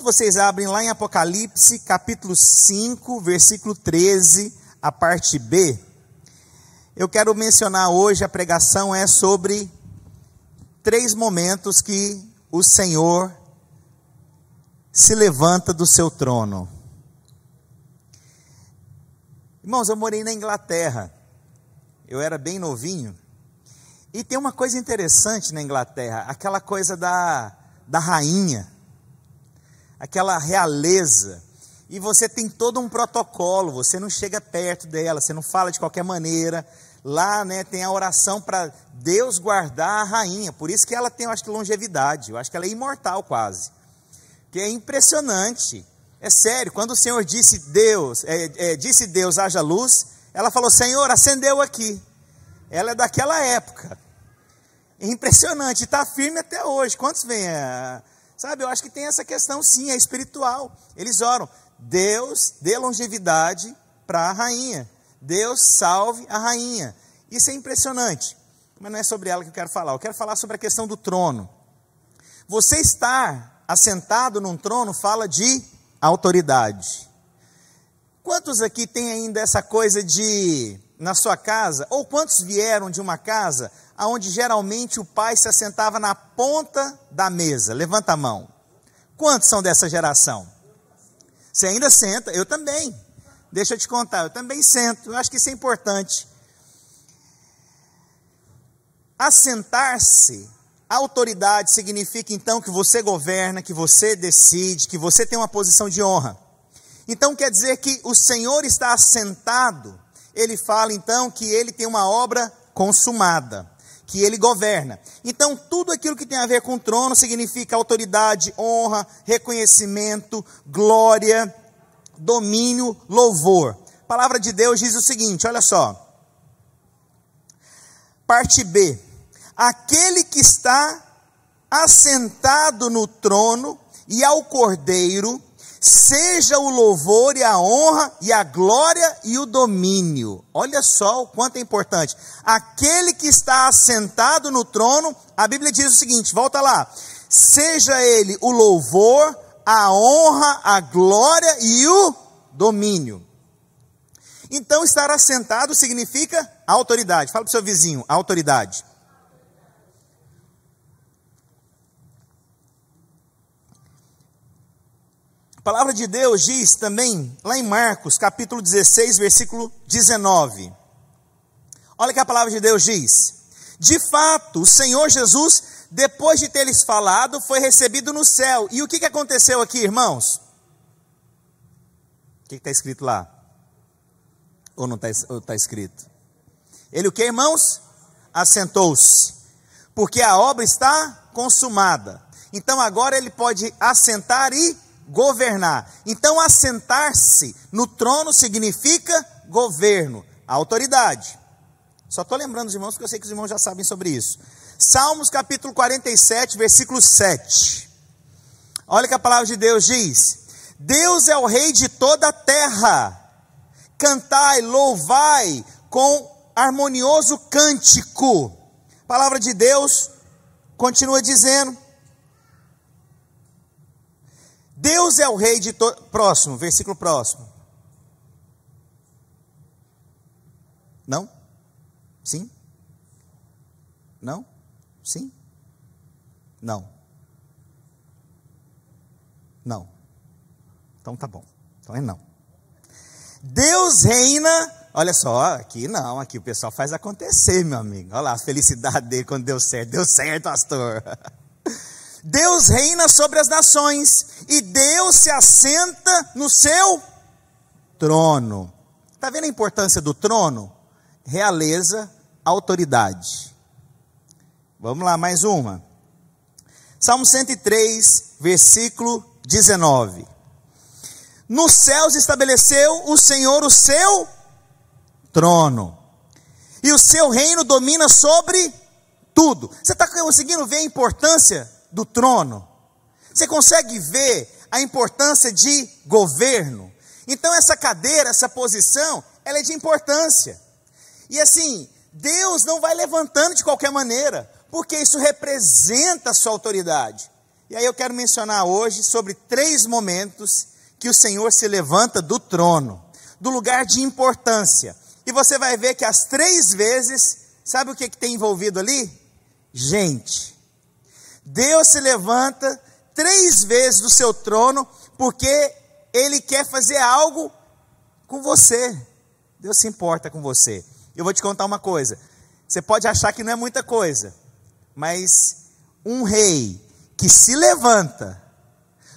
Enquanto vocês abrem lá em Apocalipse, capítulo 5, versículo 13, a parte B, eu quero mencionar hoje a pregação é sobre três momentos que o Senhor se levanta do seu trono. Irmãos, eu morei na Inglaterra. Eu era bem novinho. E tem uma coisa interessante na Inglaterra, aquela coisa da, da rainha, aquela realeza. E você tem todo um protocolo, você não chega perto dela, você não fala de qualquer maneira. Lá né, tem a oração para Deus guardar a rainha, por isso que ela tem, eu acho que, longevidade, eu acho que ela é imortal quase. Que é impressionante. É sério, quando o Senhor disse Deus, é, é, disse Deus, haja luz, ela falou, Senhor, acendeu aqui. Ela é daquela época. É impressionante, está firme até hoje. Quantos vêm? É, sabe, eu acho que tem essa questão sim, é espiritual. Eles oram, Deus dê longevidade para a rainha. Deus salve a rainha. Isso é impressionante. Mas não é sobre ela que eu quero falar. Eu quero falar sobre a questão do trono. Você estar assentado num trono fala de autoridade. Quantos aqui tem ainda essa coisa de, na sua casa, ou quantos vieram de uma casa onde geralmente o pai se assentava na ponta da mesa? Levanta a mão. Quantos são dessa geração? Você ainda senta? Eu também. Deixa eu te contar, eu também sento. Eu acho que isso é importante. Assentar-se Autoridade significa então que você governa, que você decide, que você tem uma posição de honra. Então quer dizer que o Senhor está assentado, ele fala então que ele tem uma obra consumada, que ele governa. Então tudo aquilo que tem a ver com trono significa autoridade, honra, reconhecimento, glória, domínio, louvor. A palavra de Deus diz o seguinte: olha só. Parte B aquele que está assentado no trono e ao cordeiro, seja o louvor e a honra e a glória e o domínio. Olha só o quanto é importante. Aquele que está assentado no trono, a Bíblia diz o seguinte: volta lá. Seja ele o louvor, a honra, a glória e o domínio. Então, estar assentado significa autoridade. Fala para o seu vizinho, autoridade. A palavra de Deus diz também, lá em Marcos, capítulo 16, versículo 19. Olha que a palavra de Deus diz. De fato, o Senhor Jesus, depois de ter lhes falado, foi recebido no céu. E o que, que aconteceu aqui, irmãos? O que está escrito lá? Ou não está tá escrito? Ele o que, irmãos? Assentou-se. Porque a obra está consumada. Então agora ele pode assentar e governar. Então, assentar-se no trono significa governo, autoridade. Só estou lembrando os irmãos, porque eu sei que os irmãos já sabem sobre isso. Salmos capítulo 47, versículo 7. Olha que a palavra de Deus diz: Deus é o rei de toda a terra. Cantai, louvai com harmonioso cântico. A palavra de Deus continua dizendo: Deus é o rei de todo. Próximo, versículo próximo. Não? Sim? Não? Sim? Não. Não. Então tá bom. Então é não. Deus reina. Olha só, aqui não, aqui o pessoal faz acontecer, meu amigo. Olha lá a felicidade dele quando deu certo. Deu certo, pastor. Deus reina sobre as nações e Deus se assenta no seu trono. Está vendo a importância do trono? Realeza, autoridade. Vamos lá, mais uma. Salmo 103, versículo 19. Nos céus estabeleceu o Senhor o seu trono, e o seu reino domina sobre tudo. Você está conseguindo ver a importância do trono. Você consegue ver a importância de governo? Então essa cadeira, essa posição, ela é de importância. E assim, Deus não vai levantando de qualquer maneira, porque isso representa a sua autoridade. E aí eu quero mencionar hoje sobre três momentos que o Senhor se levanta do trono, do lugar de importância. E você vai ver que as três vezes, sabe o que, que tem envolvido ali? Gente. Deus se levanta três vezes do seu trono, porque Ele quer fazer algo com você. Deus se importa com você. Eu vou te contar uma coisa. Você pode achar que não é muita coisa, mas um rei que se levanta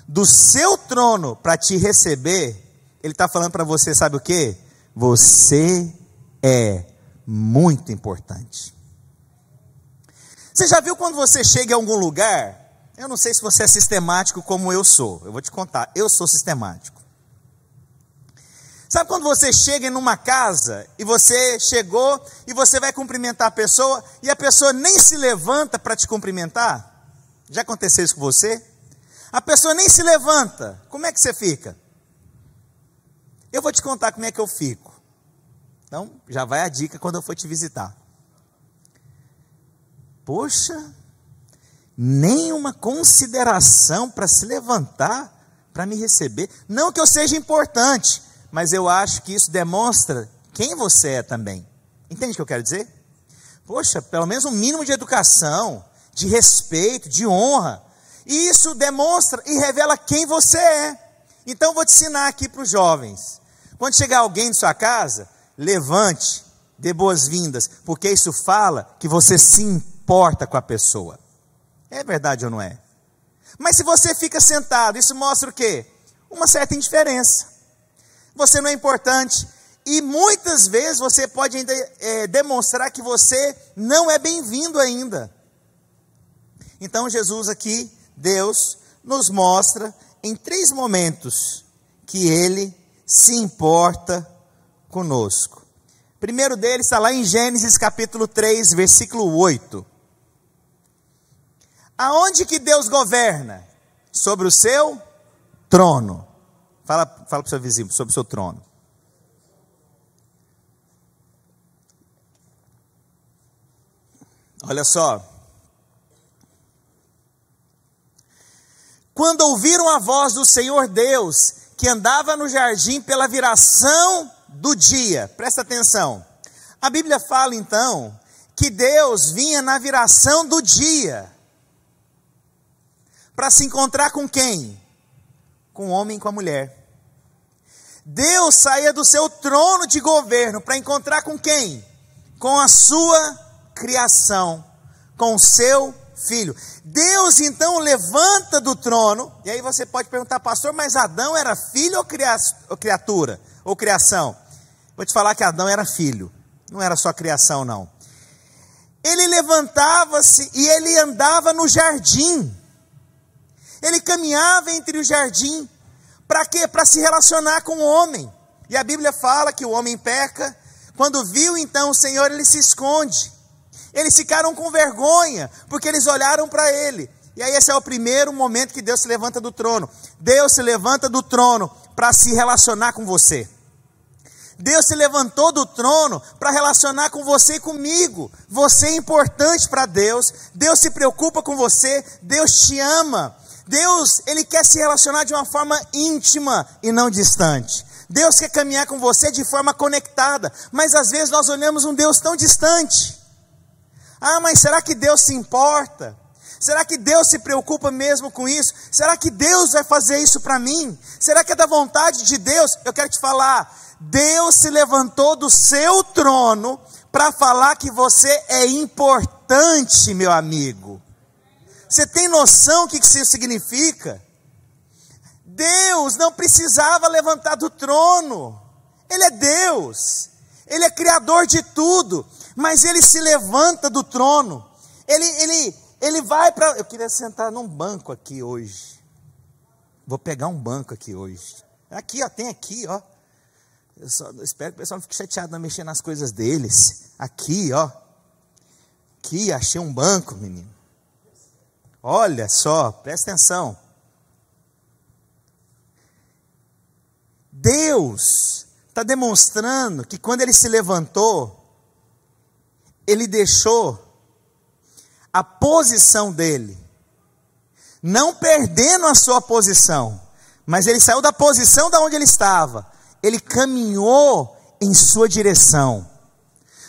do seu trono para te receber, ele está falando para você, sabe o que? Você é muito importante. Você já viu quando você chega em algum lugar? Eu não sei se você é sistemático como eu sou. Eu vou te contar, eu sou sistemático. Sabe quando você chega em uma casa e você chegou e você vai cumprimentar a pessoa e a pessoa nem se levanta para te cumprimentar? Já aconteceu isso com você? A pessoa nem se levanta. Como é que você fica? Eu vou te contar como é que eu fico. Então, já vai a dica quando eu for te visitar. Poxa, nenhuma consideração para se levantar, para me receber. Não que eu seja importante, mas eu acho que isso demonstra quem você é também. Entende o que eu quero dizer? Poxa, pelo menos um mínimo de educação, de respeito, de honra. E isso demonstra e revela quem você é. Então vou te ensinar aqui para os jovens. Quando chegar alguém em sua casa, levante, dê boas-vindas, porque isso fala que você se importa com a pessoa. É verdade ou não é? Mas se você fica sentado, isso mostra o quê? Uma certa indiferença. Você não é importante. E muitas vezes você pode ainda é, demonstrar que você não é bem-vindo ainda. Então, Jesus aqui, Deus, nos mostra em três momentos que Ele se importa conosco. Primeiro deles está lá em Gênesis capítulo 3, versículo 8. Aonde que Deus governa? Sobre o seu trono. Fala, fala para o seu vizinho, sobre o seu trono. Olha só, quando ouviram a voz do Senhor Deus, que andava no jardim pela viração do dia, presta atenção. A Bíblia fala então que Deus vinha na viração do dia para se encontrar com quem? Com o homem e com a mulher. Deus saía do seu trono de governo para encontrar com quem? Com a sua criação, com o seu filho. Deus então levanta do trono, e aí você pode perguntar, pastor, mas Adão era filho ou, ou criatura? Ou criação? Vou te falar que Adão era filho, não era só criação, não. Ele levantava-se e ele andava no jardim. Ele caminhava entre o jardim. Para quê? Para se relacionar com o homem. E a Bíblia fala que o homem peca. Quando viu então o Senhor, ele se esconde. Eles ficaram com vergonha, porque eles olharam para ele. E aí esse é o primeiro momento que Deus se levanta do trono. Deus se levanta do trono para se relacionar com você. Deus se levantou do trono para relacionar com você e comigo. Você é importante para Deus. Deus se preocupa com você. Deus te ama. Deus, ele quer se relacionar de uma forma íntima e não distante. Deus quer caminhar com você de forma conectada, mas às vezes nós olhamos um Deus tão distante. Ah, mas será que Deus se importa? Será que Deus se preocupa mesmo com isso? Será que Deus vai fazer isso para mim? Será que é da vontade de Deus? Eu quero te falar, Deus se levantou do seu trono para falar que você é importante, meu amigo. Você tem noção do que isso significa? Deus não precisava levantar do trono. Ele é Deus. Ele é criador de tudo mas ele se levanta do trono. Ele, ele, ele vai para. Eu queria sentar num banco aqui hoje. Vou pegar um banco aqui hoje. Aqui, ó, tem aqui, ó. Eu só espero que o pessoal não fique chateado não mexer nas coisas deles. Aqui, ó. Aqui, achei um banco, menino. Olha só, presta atenção. Deus está demonstrando que quando ele se levantou, ele deixou a posição dele. Não perdendo a sua posição, mas ele saiu da posição da onde ele estava, ele caminhou em sua direção,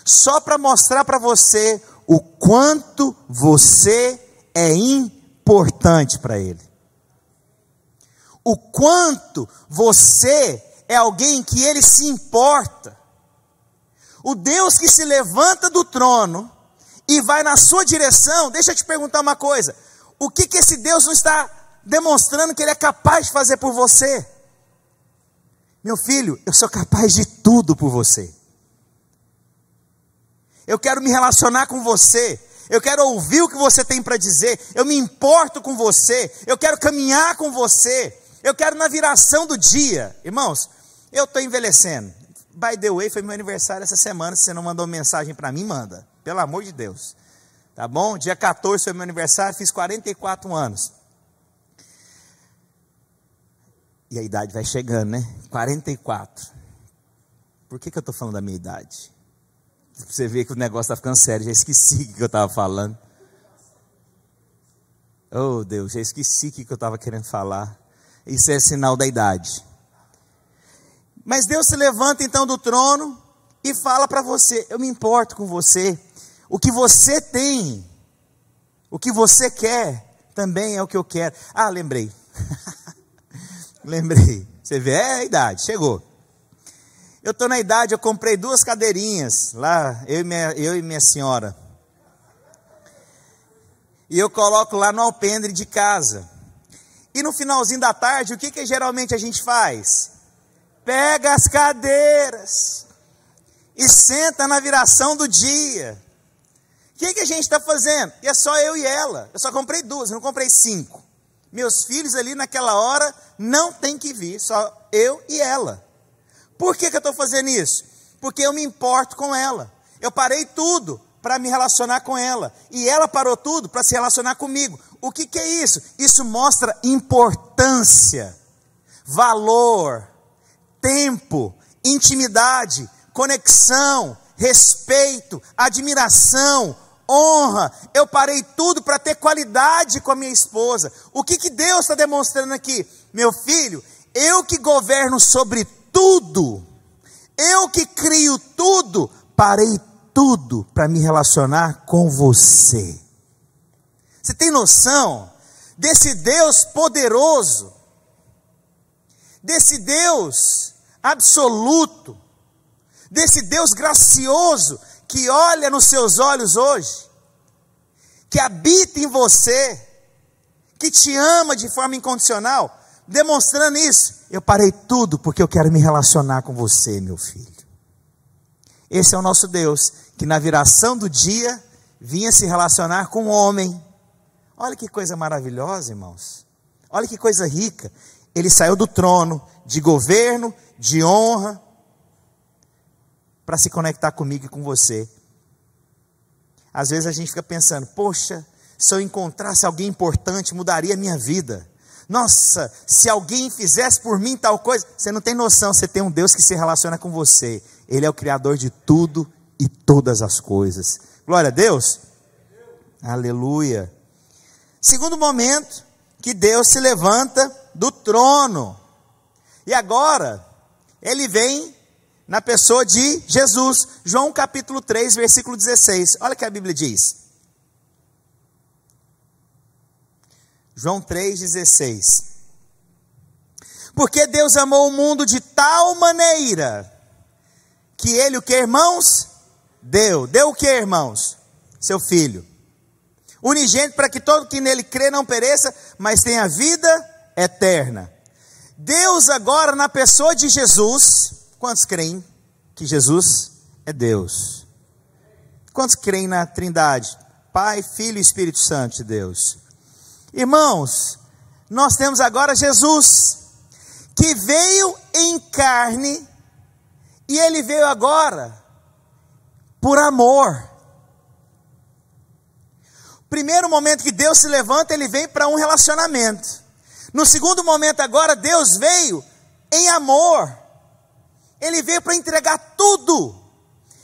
só para mostrar para você o quanto você é importante para ele. O quanto você é alguém que ele se importa. O Deus que se levanta do trono e vai na sua direção, deixa eu te perguntar uma coisa: o que, que esse Deus não está demonstrando que Ele é capaz de fazer por você? Meu filho, eu sou capaz de tudo por você. Eu quero me relacionar com você. Eu quero ouvir o que você tem para dizer. Eu me importo com você. Eu quero caminhar com você. Eu quero na viração do dia. Irmãos, eu estou envelhecendo. By the way, foi meu aniversário essa semana. Se você não mandou mensagem para mim, manda. Pelo amor de Deus. Tá bom? Dia 14 foi meu aniversário, fiz 44 anos. E a idade vai chegando, né? 44. Por que, que eu estou falando da minha idade? Você vê que o negócio está ficando sério. Já esqueci o que eu estava falando. Oh, Deus, já esqueci o que eu estava querendo falar. Isso é sinal da idade. Mas Deus se levanta então do trono e fala para você: Eu me importo com você. O que você tem, o que você quer, também é o que eu quero. Ah, lembrei. lembrei. Você vê, é a idade, chegou. Eu estou na idade, eu comprei duas cadeirinhas lá, eu e, minha, eu e minha senhora. E eu coloco lá no alpendre de casa. E no finalzinho da tarde, o que, que geralmente a gente faz? Pega as cadeiras e senta na viração do dia. O que, que a gente está fazendo? E é só eu e ela. Eu só comprei duas, não comprei cinco. Meus filhos ali naquela hora não tem que vir, só eu e ela. Por que, que eu estou fazendo isso? Porque eu me importo com ela. Eu parei tudo para me relacionar com ela. E ela parou tudo para se relacionar comigo. O que, que é isso? Isso mostra importância, valor, tempo, intimidade, conexão, respeito, admiração, honra, eu parei tudo para ter qualidade com a minha esposa. O que, que Deus está demonstrando aqui? Meu filho, eu que governo sobre tudo, eu que crio tudo, parei tudo para me relacionar com você. Você tem noção desse Deus poderoso, desse Deus absoluto, desse Deus gracioso que olha nos seus olhos hoje, que habita em você, que te ama de forma incondicional, demonstrando isso. Eu parei tudo porque eu quero me relacionar com você, meu filho. Esse é o nosso Deus, que na viração do dia vinha se relacionar com o homem. Olha que coisa maravilhosa, irmãos. Olha que coisa rica. Ele saiu do trono de governo, de honra, para se conectar comigo e com você. Às vezes a gente fica pensando, poxa, se eu encontrasse alguém importante, mudaria a minha vida. Nossa, se alguém fizesse por mim tal coisa, você não tem noção, você tem um Deus que se relaciona com você. Ele é o Criador de tudo e todas as coisas. Glória a Deus. Aleluia. Segundo momento, que Deus se levanta do trono. E agora, ele vem na pessoa de Jesus. João capítulo 3, versículo 16. Olha o que a Bíblia diz. João 3,16. Porque Deus amou o mundo de tal maneira que ele o que, irmãos? Deu. Deu o que, irmãos? Seu filho. Unigênito para que todo que nele crê não pereça, mas tenha vida eterna. Deus agora na pessoa de Jesus, Quantos creem que Jesus é Deus? Quantos creem na Trindade? Pai, Filho e Espírito Santo de Deus. Irmãos, nós temos agora Jesus, que veio em carne, e ele veio agora por amor. Primeiro momento que Deus se levanta, ele vem para um relacionamento. No segundo momento, agora, Deus veio em amor. Ele veio para entregar tudo.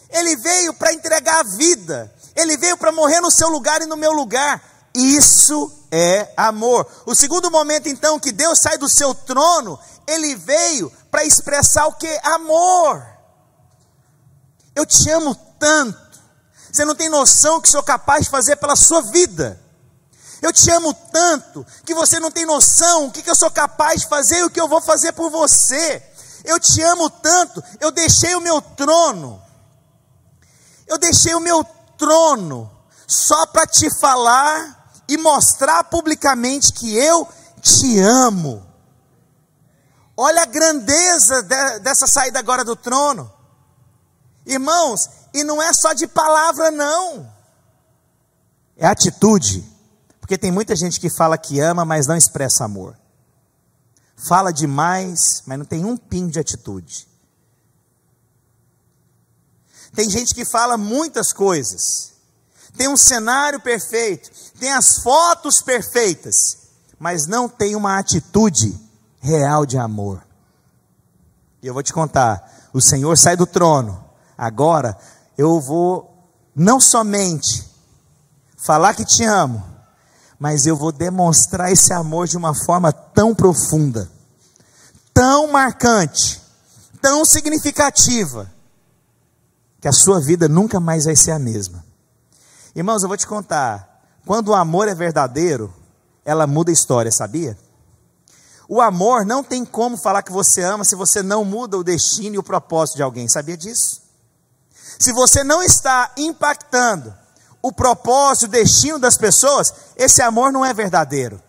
Ele veio para entregar a vida. Ele veio para morrer no seu lugar e no meu lugar. Isso é amor. O segundo momento, então, que Deus sai do seu trono, ele veio para expressar o que? Amor. Eu te amo tanto. Você não tem noção que sou capaz de fazer pela sua vida. Eu te amo tanto que você não tem noção o que, que eu sou capaz de fazer e o que eu vou fazer por você. Eu te amo tanto, eu deixei o meu trono. Eu deixei o meu trono só para te falar e mostrar publicamente que eu te amo. Olha a grandeza de, dessa saída agora do trono. Irmãos, e não é só de palavra, não. É atitude. Porque tem muita gente que fala que ama, mas não expressa amor. Fala demais, mas não tem um pingo de atitude. Tem gente que fala muitas coisas. Tem um cenário perfeito, tem as fotos perfeitas, mas não tem uma atitude real de amor. E eu vou te contar, o Senhor sai do trono. Agora eu vou não somente falar que te amo, mas eu vou demonstrar esse amor de uma forma tão profunda, tão marcante, tão significativa, que a sua vida nunca mais vai ser a mesma. Irmãos, eu vou te contar, quando o amor é verdadeiro, ela muda a história, sabia? O amor não tem como falar que você ama se você não muda o destino e o propósito de alguém, sabia disso? Se você não está impactando o propósito, o destino das pessoas, esse amor não é verdadeiro.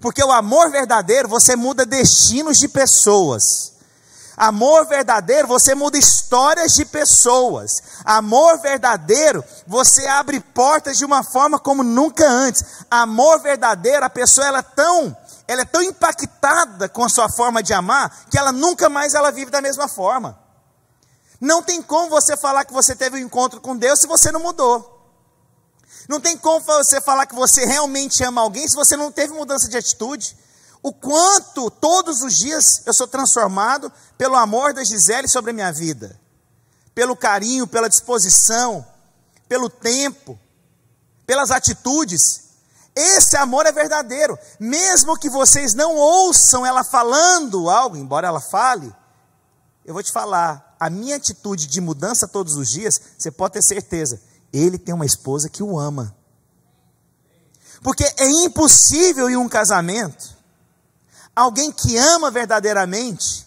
Porque o amor verdadeiro, você muda destinos de pessoas. Amor verdadeiro, você muda histórias de pessoas. Amor verdadeiro, você abre portas de uma forma como nunca antes. Amor verdadeiro, a pessoa ela é tão, ela é tão impactada com a sua forma de amar que ela nunca mais ela vive da mesma forma. Não tem como você falar que você teve um encontro com Deus se você não mudou. Não tem como você falar que você realmente ama alguém se você não teve mudança de atitude. O quanto todos os dias eu sou transformado pelo amor da Gisele sobre a minha vida, pelo carinho, pela disposição, pelo tempo, pelas atitudes. Esse amor é verdadeiro, mesmo que vocês não ouçam ela falando algo, embora ela fale, eu vou te falar, a minha atitude de mudança todos os dias, você pode ter certeza, ele tem uma esposa que o ama. Porque é impossível em um casamento alguém que ama verdadeiramente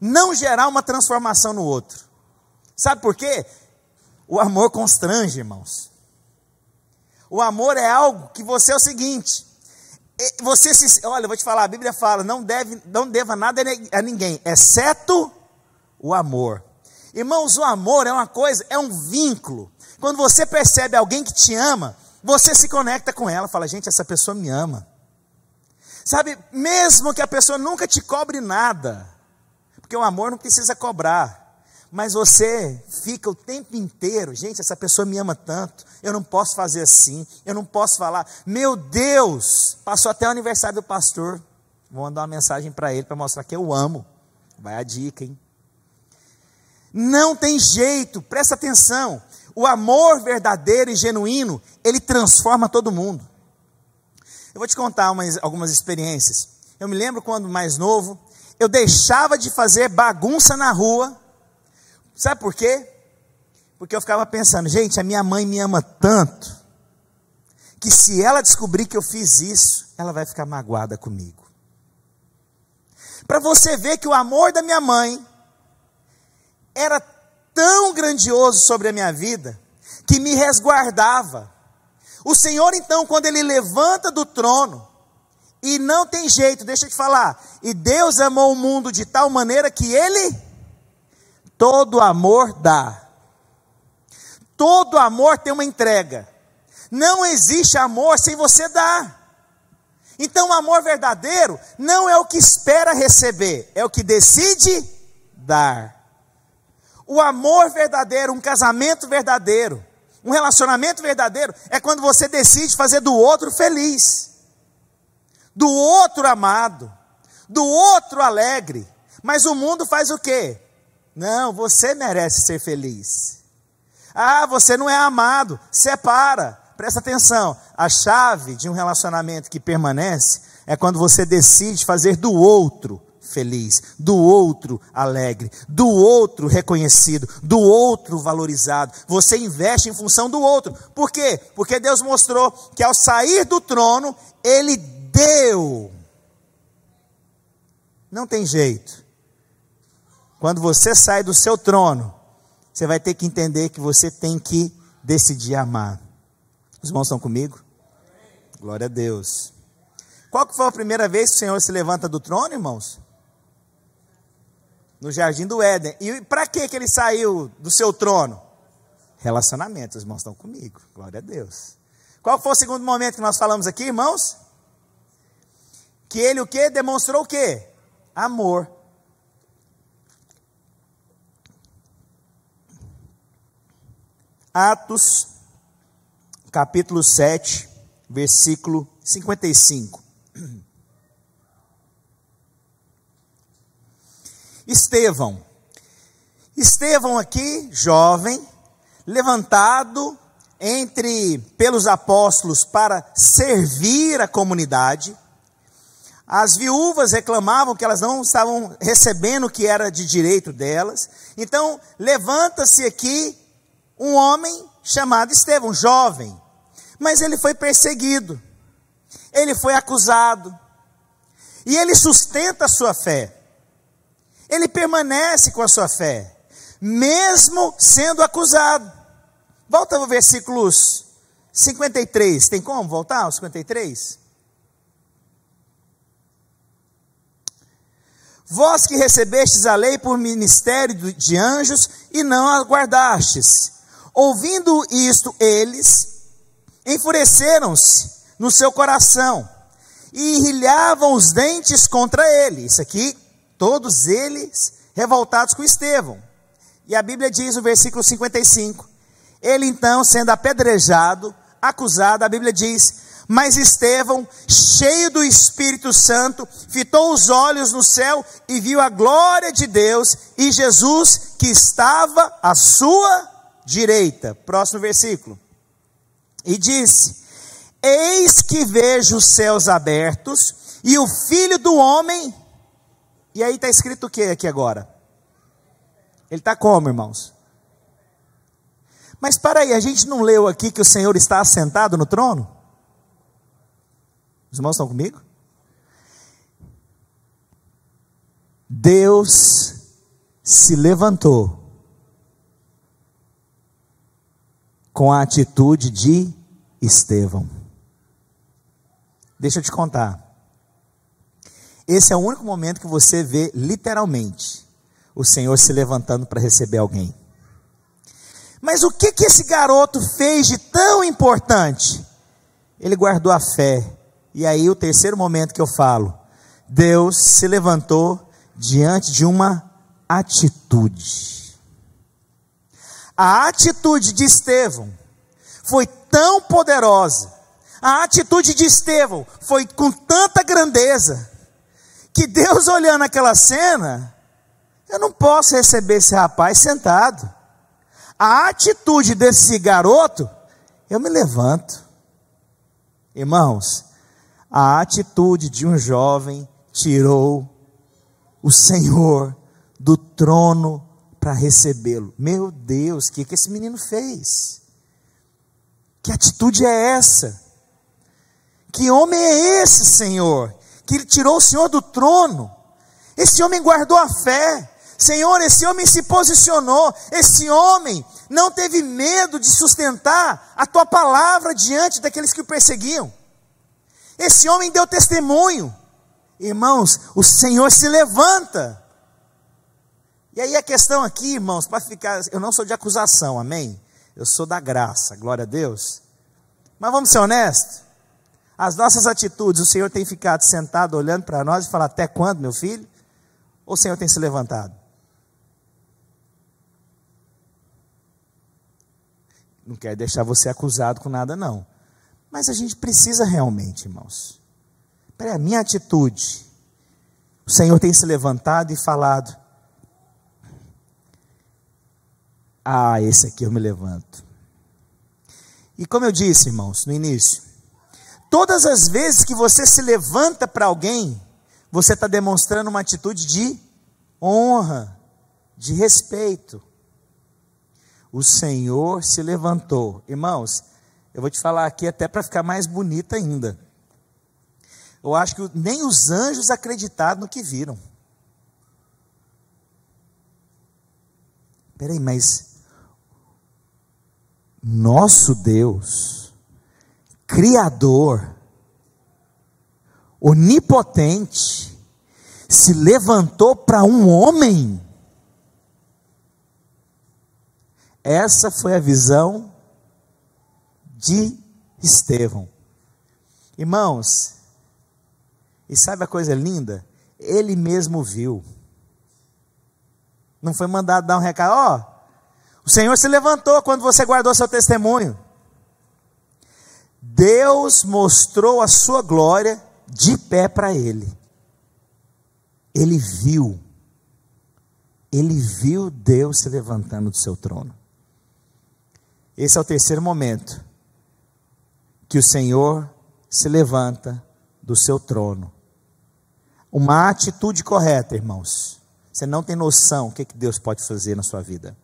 não gerar uma transformação no outro. Sabe por quê? O amor constrange, irmãos. O amor é algo que você é o seguinte, você se, olha, eu vou te falar, a Bíblia fala, não deve, não deva nada a ninguém, exceto o amor. Irmãos, o amor é uma coisa, é um vínculo quando você percebe alguém que te ama, você se conecta com ela, fala, gente, essa pessoa me ama. Sabe, mesmo que a pessoa nunca te cobre nada, porque o amor não precisa cobrar, mas você fica o tempo inteiro, gente, essa pessoa me ama tanto, eu não posso fazer assim, eu não posso falar, meu Deus, passou até o aniversário do pastor, vou mandar uma mensagem para ele para mostrar que eu amo, vai a dica, hein? Não tem jeito, presta atenção, o amor verdadeiro e genuíno, ele transforma todo mundo. Eu vou te contar umas, algumas experiências. Eu me lembro quando mais novo, eu deixava de fazer bagunça na rua. Sabe por quê? Porque eu ficava pensando, gente, a minha mãe me ama tanto, que se ela descobrir que eu fiz isso, ela vai ficar magoada comigo. Para você ver que o amor da minha mãe era tão grandioso sobre a minha vida que me resguardava. O Senhor, então, quando Ele levanta do trono, e não tem jeito, deixa eu te falar, e Deus amou o mundo de tal maneira que Ele, todo amor dá. Todo amor tem uma entrega. Não existe amor sem você dar. Então, o amor verdadeiro não é o que espera receber, é o que decide dar. O amor verdadeiro, um casamento verdadeiro, um relacionamento verdadeiro é quando você decide fazer do outro feliz, do outro amado, do outro alegre. Mas o mundo faz o quê? Não, você merece ser feliz. Ah, você não é amado, separa, presta atenção, a chave de um relacionamento que permanece é quando você decide fazer do outro feliz, do outro alegre, do outro reconhecido, do outro valorizado. Você investe em função do outro. Por quê? Porque Deus mostrou que ao sair do trono, Ele deu. Não tem jeito. Quando você sai do seu trono, você vai ter que entender que você tem que decidir amar. Os irmãos estão comigo? Glória a Deus. Qual que foi a primeira vez que o Senhor se levanta do trono, irmãos? No jardim do Éden. E para que ele saiu do seu trono? Relacionamento, os irmãos estão comigo. Glória a Deus. Qual foi o segundo momento que nós falamos aqui, irmãos? Que ele o que? Demonstrou o que? Amor. Atos, capítulo 7, versículo 55. Estevão. Estevão aqui, jovem, levantado entre pelos apóstolos para servir a comunidade. As viúvas reclamavam que elas não estavam recebendo o que era de direito delas. Então, levanta-se aqui um homem chamado Estevão, jovem, mas ele foi perseguido, ele foi acusado, e ele sustenta a sua fé, ele permanece com a sua fé, mesmo sendo acusado. Volta ao versículos 53, tem como voltar ao 53? Vós que recebestes a lei por ministério de anjos e não a guardastes, Ouvindo isto, eles enfureceram-se no seu coração e rilhavam os dentes contra ele. Isso aqui, todos eles revoltados com Estevão. E a Bíblia diz no versículo 55: Ele então, sendo apedrejado, acusado, a Bíblia diz: Mas Estevão, cheio do Espírito Santo, fitou os olhos no céu e viu a glória de Deus e Jesus que estava à sua direita. Próximo versículo. E disse: Eis que vejo os céus abertos e o filho do homem. E aí está escrito o que aqui agora? Ele está como, irmãos? Mas para aí, a gente não leu aqui que o Senhor está assentado no trono? Os irmãos estão comigo? Deus se levantou com a atitude de Estevão. Deixa eu te contar. Esse é o único momento que você vê literalmente o Senhor se levantando para receber alguém. Mas o que que esse garoto fez de tão importante? Ele guardou a fé. E aí o terceiro momento que eu falo, Deus se levantou diante de uma atitude. A atitude de Estevão foi tão poderosa, a atitude de Estevão foi com tanta grandeza, que Deus olhando aquela cena, eu não posso receber esse rapaz sentado. A atitude desse garoto, eu me levanto. Irmãos, a atitude de um jovem tirou o Senhor do trono para recebê-lo. Meu Deus, o que, que esse menino fez? Que atitude é essa? Que homem é esse, Senhor? Que ele tirou o Senhor do trono. Esse homem guardou a fé. Senhor, esse homem se posicionou. Esse homem não teve medo de sustentar a tua palavra diante daqueles que o perseguiam. Esse homem deu testemunho. Irmãos, o Senhor se levanta e aí a questão aqui, irmãos, para ficar, eu não sou de acusação, amém? Eu sou da graça, glória a Deus. Mas vamos ser honestos? As nossas atitudes, o Senhor tem ficado sentado olhando para nós e falar: Até quando, meu filho? Ou o Senhor tem se levantado? Não quer deixar você acusado com nada, não. Mas a gente precisa realmente, irmãos. Peraí, a minha atitude. O Senhor tem se levantado e falado: Ah, esse aqui eu me levanto. E como eu disse, irmãos, no início, todas as vezes que você se levanta para alguém, você está demonstrando uma atitude de honra, de respeito. O Senhor se levantou. Irmãos, eu vou te falar aqui até para ficar mais bonita ainda. Eu acho que nem os anjos acreditaram no que viram. Peraí, mas nosso Deus, Criador, onipotente, se levantou para um homem. Essa foi a visão de Estevão. Irmãos, e sabe a coisa linda? Ele mesmo viu. Não foi mandado dar um recado, ó, oh, o Senhor se levantou quando você guardou seu testemunho. Deus mostrou a sua glória de pé para ele. Ele viu. Ele viu Deus se levantando do seu trono. Esse é o terceiro momento que o Senhor se levanta do seu trono. Uma atitude correta, irmãos. Você não tem noção o que Deus pode fazer na sua vida.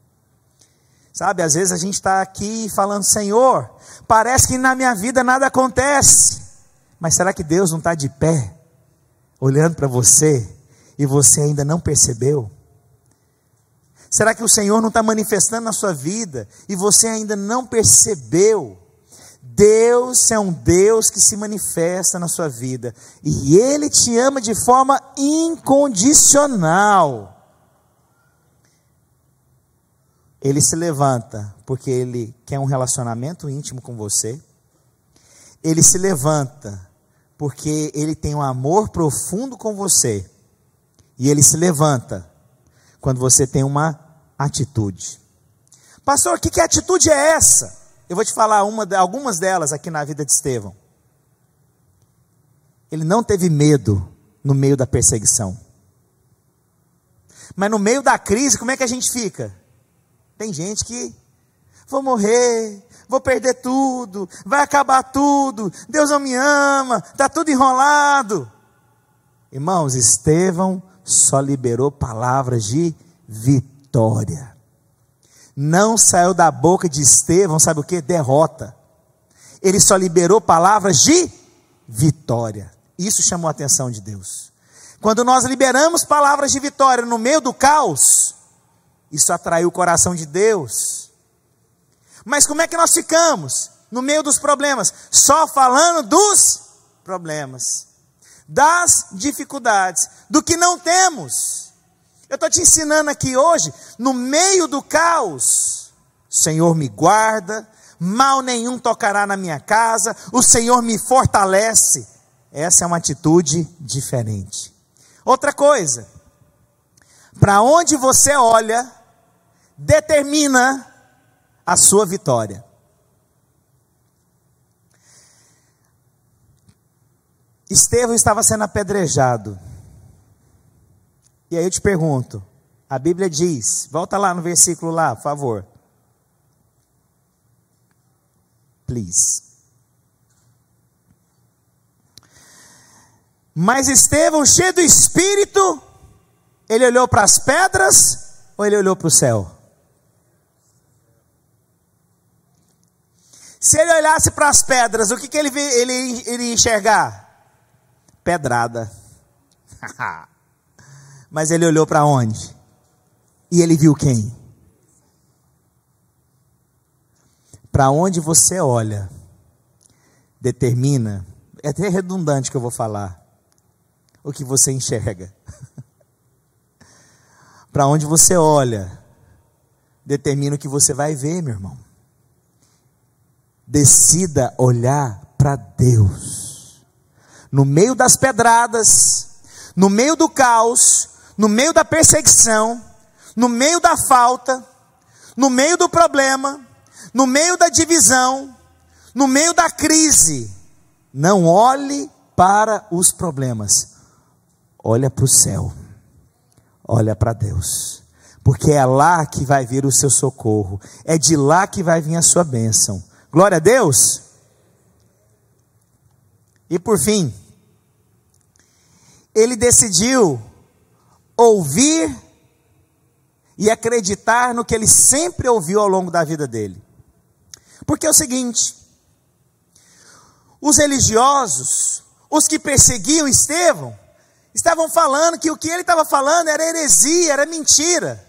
Sabe, às vezes a gente está aqui falando, Senhor, parece que na minha vida nada acontece. Mas será que Deus não está de pé, olhando para você, e você ainda não percebeu? Será que o Senhor não está manifestando na sua vida, e você ainda não percebeu? Deus é um Deus que se manifesta na sua vida, e Ele te ama de forma incondicional. Ele se levanta porque ele quer um relacionamento íntimo com você. Ele se levanta porque ele tem um amor profundo com você. E ele se levanta quando você tem uma atitude. Pastor, que, que atitude é essa? Eu vou te falar uma, algumas delas aqui na vida de Estevão. Ele não teve medo no meio da perseguição. Mas no meio da crise, como é que a gente fica? Tem gente que vou morrer, vou perder tudo, vai acabar tudo, Deus não me ama, está tudo enrolado. Irmãos, Estevão só liberou palavras de vitória. Não saiu da boca de Estevão, sabe o que? Derrota. Ele só liberou palavras de vitória. Isso chamou a atenção de Deus. Quando nós liberamos palavras de vitória no meio do caos, isso atraiu o coração de Deus. Mas como é que nós ficamos no meio dos problemas? Só falando dos problemas, das dificuldades, do que não temos. Eu estou te ensinando aqui hoje, no meio do caos, Senhor me guarda, mal nenhum tocará na minha casa, o Senhor me fortalece. Essa é uma atitude diferente. Outra coisa, para onde você olha, determina a sua vitória. Estevão estava sendo apedrejado. E aí eu te pergunto, a Bíblia diz, volta lá no versículo lá, por favor. Please. Mas Estevão, cheio do espírito, ele olhou para as pedras ou ele olhou para o céu? Se ele olhasse para as pedras, o que, que ele, ele iria enxergar? Pedrada. Mas ele olhou para onde? E ele viu quem? Para onde você olha, determina, é até redundante que eu vou falar, o que você enxerga. para onde você olha, determina o que você vai ver, meu irmão decida olhar para Deus. No meio das pedradas, no meio do caos, no meio da perseguição, no meio da falta, no meio do problema, no meio da divisão, no meio da crise, não olhe para os problemas, olha para o céu, olha para Deus, porque é lá que vai vir o seu socorro, é de lá que vai vir a sua bênção Glória a Deus. E por fim, ele decidiu ouvir e acreditar no que ele sempre ouviu ao longo da vida dele. Porque é o seguinte: os religiosos, os que perseguiam Estevão, estavam falando que o que ele estava falando era heresia, era mentira.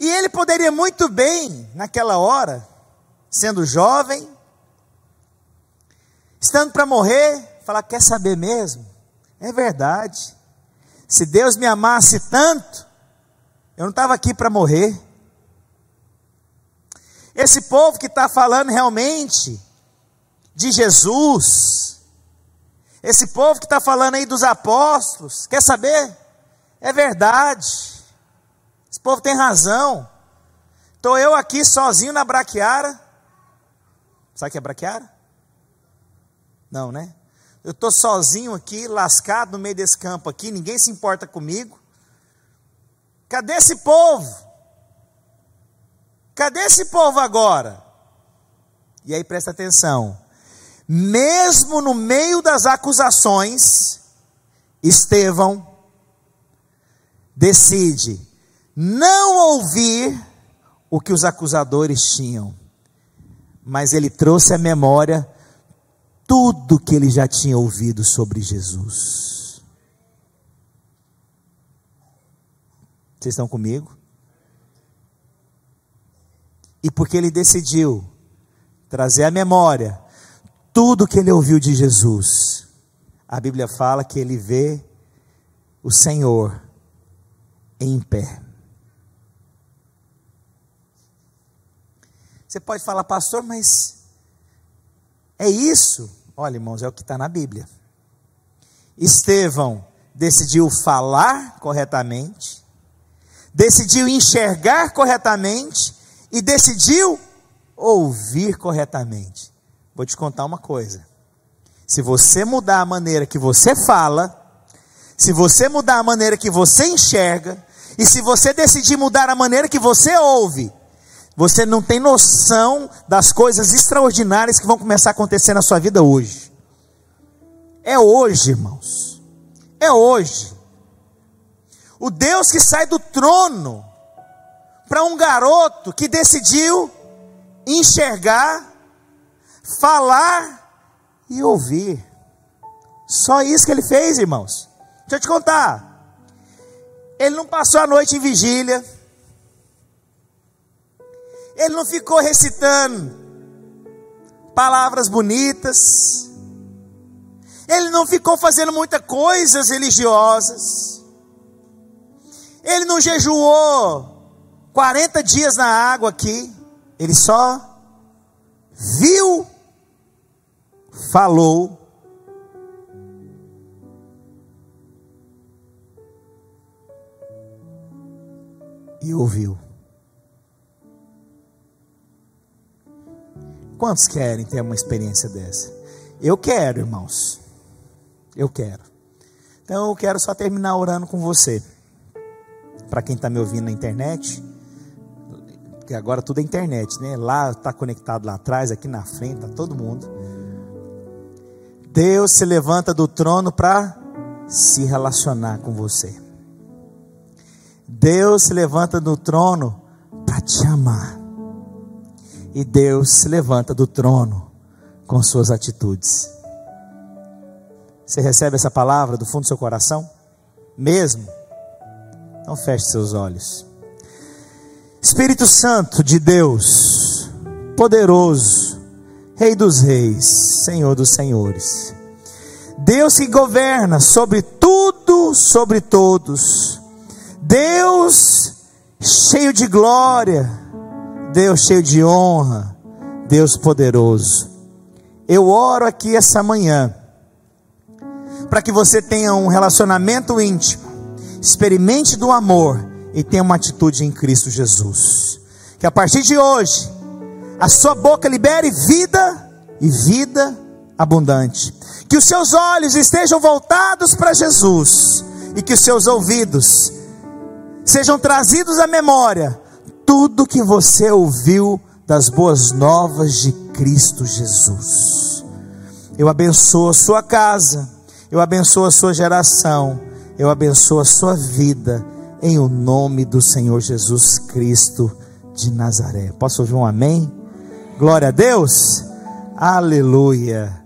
E ele poderia muito bem, naquela hora, sendo jovem, estando para morrer, falar: quer saber mesmo? É verdade. Se Deus me amasse tanto, eu não estava aqui para morrer. Esse povo que está falando realmente de Jesus, esse povo que está falando aí dos apóstolos, quer saber? É verdade. Esse povo tem razão. Estou eu aqui sozinho na braquiara. Sabe o que é braquiara? Não, né? Eu estou sozinho aqui, lascado no meio desse campo aqui, ninguém se importa comigo. Cadê esse povo? Cadê esse povo agora? E aí presta atenção. Mesmo no meio das acusações, Estevão decide não ouvir o que os acusadores tinham, mas ele trouxe à memória tudo que ele já tinha ouvido sobre Jesus. Vocês estão comigo? E porque ele decidiu trazer à memória tudo que ele ouviu de Jesus, a Bíblia fala que ele vê o Senhor em pé. Você pode falar, pastor, mas é isso? Olha, irmãos, é o que está na Bíblia. Estevão decidiu falar corretamente, decidiu enxergar corretamente e decidiu ouvir corretamente. Vou te contar uma coisa. Se você mudar a maneira que você fala, se você mudar a maneira que você enxerga, e se você decidir mudar a maneira que você ouve, você não tem noção das coisas extraordinárias que vão começar a acontecer na sua vida hoje. É hoje, irmãos. É hoje. O Deus que sai do trono para um garoto que decidiu enxergar, falar e ouvir. Só isso que ele fez, irmãos. Deixa eu te contar. Ele não passou a noite em vigília ele não ficou recitando palavras bonitas. Ele não ficou fazendo muitas coisas religiosas. Ele não jejuou 40 dias na água aqui. Ele só viu, falou e ouviu. Quantos querem ter uma experiência dessa? Eu quero, irmãos. Eu quero. Então eu quero só terminar orando com você. Para quem está me ouvindo na internet, que agora tudo é internet, né? Lá está conectado lá atrás, aqui na frente, está todo mundo. Deus se levanta do trono para se relacionar com você. Deus se levanta do trono para te amar. E Deus se levanta do trono com suas atitudes. Você recebe essa palavra do fundo do seu coração? Mesmo? Então feche seus olhos. Espírito Santo de Deus, poderoso, Rei dos Reis, Senhor dos Senhores. Deus que governa sobre tudo, sobre todos. Deus cheio de glória, Deus cheio de honra, Deus poderoso. Eu oro aqui essa manhã, para que você tenha um relacionamento íntimo, experimente do amor e tenha uma atitude em Cristo Jesus. Que a partir de hoje, a sua boca libere vida e vida abundante. Que os seus olhos estejam voltados para Jesus e que os seus ouvidos sejam trazidos à memória tudo que você ouviu das boas novas de Cristo Jesus. Eu abençoo a sua casa, eu abençoo a sua geração, eu abençoo a sua vida, em o nome do Senhor Jesus Cristo de Nazaré. Posso ouvir um amém? Glória a Deus, aleluia.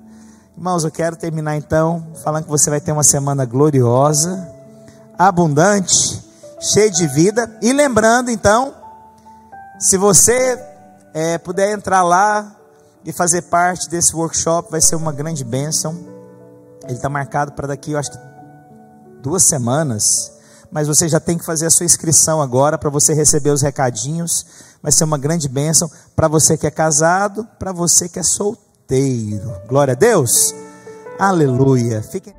Irmãos, eu quero terminar então falando que você vai ter uma semana gloriosa, abundante, cheia de vida, e lembrando então, se você é, puder entrar lá e fazer parte desse workshop, vai ser uma grande bênção. Ele está marcado para daqui, eu acho que duas semanas. Mas você já tem que fazer a sua inscrição agora para você receber os recadinhos. Vai ser uma grande bênção para você que é casado, para você que é solteiro. Glória a Deus. Aleluia. Fiquem